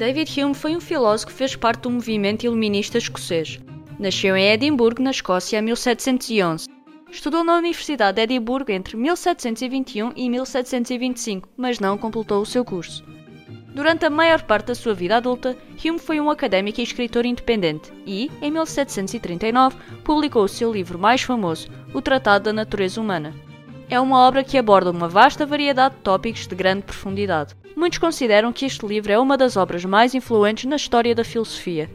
David Hume foi um filósofo que fez parte do movimento iluminista escocês. Nasceu em Edimburgo, na Escócia, em 1711. Estudou na Universidade de Edimburgo entre 1721 e 1725, mas não completou o seu curso. Durante a maior parte da sua vida adulta, Hume foi um académico e escritor independente e, em 1739, publicou o seu livro mais famoso, O Tratado da Natureza Humana. É uma obra que aborda uma vasta variedade de tópicos de grande profundidade. Muitos consideram que este livro é uma das obras mais influentes na história da filosofia.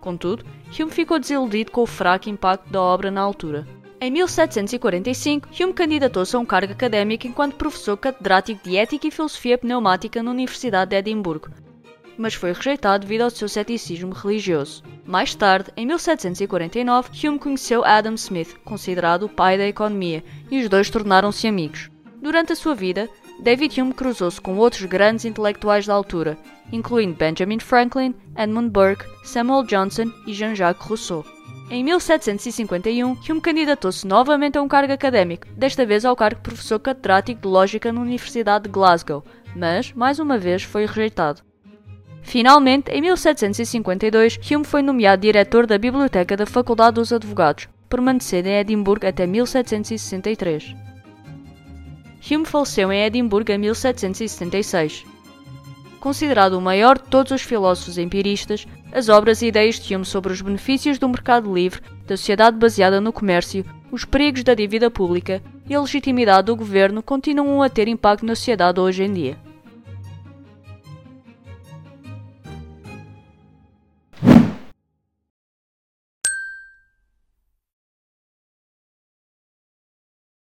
Contudo, Hume ficou desiludido com o fraco impacto da obra na altura. Em 1745, Hume candidatou-se a um cargo académico enquanto professor catedrático de Ética e Filosofia Pneumática na Universidade de Edimburgo, mas foi rejeitado devido ao seu ceticismo religioso. Mais tarde, em 1749, Hume conheceu Adam Smith, considerado o pai da economia, e os dois tornaram-se amigos. Durante a sua vida, David Hume cruzou-se com outros grandes intelectuais da altura, incluindo Benjamin Franklin, Edmund Burke, Samuel Johnson e Jean-Jacques Rousseau. Em 1751, Hume candidatou-se novamente a um cargo académico, desta vez ao cargo de professor catedrático de Lógica na Universidade de Glasgow, mas, mais uma vez, foi rejeitado. Finalmente, em 1752, Hume foi nomeado diretor da Biblioteca da Faculdade dos Advogados, permanecendo em Edimburgo até 1763. Hume faleceu em Edimburgo em 1776. Considerado o maior de todos os filósofos empiristas, as obras e ideias de Hume sobre os benefícios do mercado livre, da sociedade baseada no comércio, os perigos da dívida pública e a legitimidade do governo continuam a ter impacto na sociedade hoje em dia.